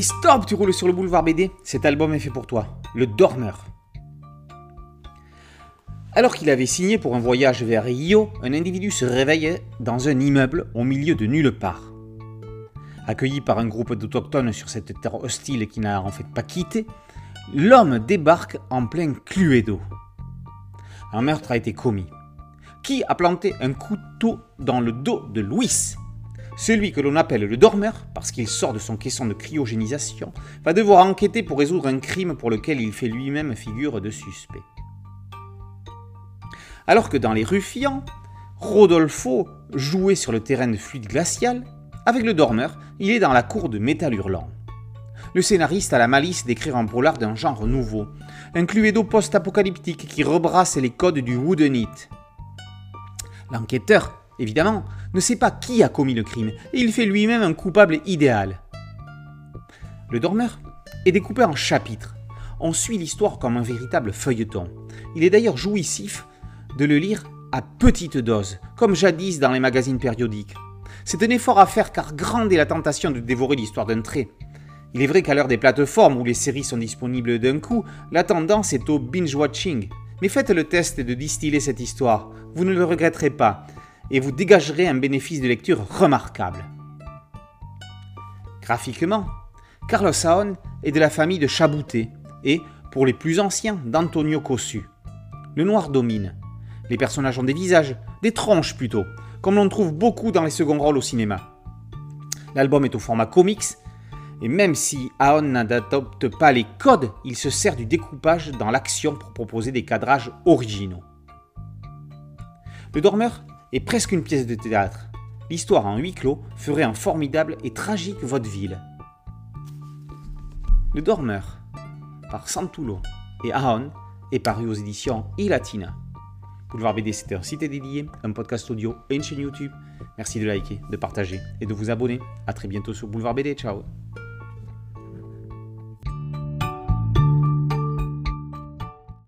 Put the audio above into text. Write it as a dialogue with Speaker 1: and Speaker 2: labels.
Speaker 1: Stop, tu roules sur le boulevard BD Cet album est fait pour toi, Le Dormeur. Alors qu'il avait signé pour un voyage vers Rio, un individu se réveille dans un immeuble au milieu de nulle part. Accueilli par un groupe d'autochtones sur cette terre hostile qui n'a en fait pas quitté, l'homme débarque en plein Cluedo. Un meurtre a été commis. Qui a planté un couteau dans le dos de Louis Celui que l'on appelle le dormeur, parce qu'il sort de son caisson de cryogénisation, va devoir enquêter pour résoudre un crime pour lequel il fait lui-même figure de suspect. Alors que dans les ruffians, Rodolfo jouait sur le terrain de fluide glacial, avec le dormeur, il est dans la cour de métal hurlant. Le scénariste a la malice d'écrire un polar d'un genre nouveau, un cluedo post-apocalyptique qui rebrasse les codes du woodenite. L'enquêteur, évidemment, ne sait pas qui a commis le crime et il fait lui-même un coupable idéal. Le dormeur est découpé en chapitres. On suit l'histoire comme un véritable feuilleton. Il est d'ailleurs jouissif de le lire à petite dose, comme jadis dans les magazines périodiques. C'est un effort à faire car grande est la tentation de dévorer l'histoire d'un trait. Il est vrai qu'à l'heure des plateformes où les séries sont disponibles d'un coup, la tendance est au binge-watching. Mais faites le test de distiller cette histoire, vous ne le regretterez pas, et vous dégagerez un bénéfice de lecture remarquable. Graphiquement, Carlos Saon est de la famille de Chabouté et, pour les plus anciens, d'Antonio Cossu. Le noir domine. Les personnages ont des visages, des tronches plutôt, comme l'on trouve beaucoup dans les seconds rôles au cinéma. L'album est au format comics, et même si Aon n'adopte pas les codes, il se sert du découpage dans l'action pour proposer des cadrages originaux. Le Dormeur est presque une pièce de théâtre. L'histoire en huis clos ferait un formidable et tragique vaudeville. Le Dormeur, par Santulo et Aon, est paru aux éditions iLatina. Boulevard BD, c'était un site dédié, un podcast audio et une chaîne YouTube. Merci de liker, de partager et de vous abonner. A très bientôt sur Boulevard BD. Ciao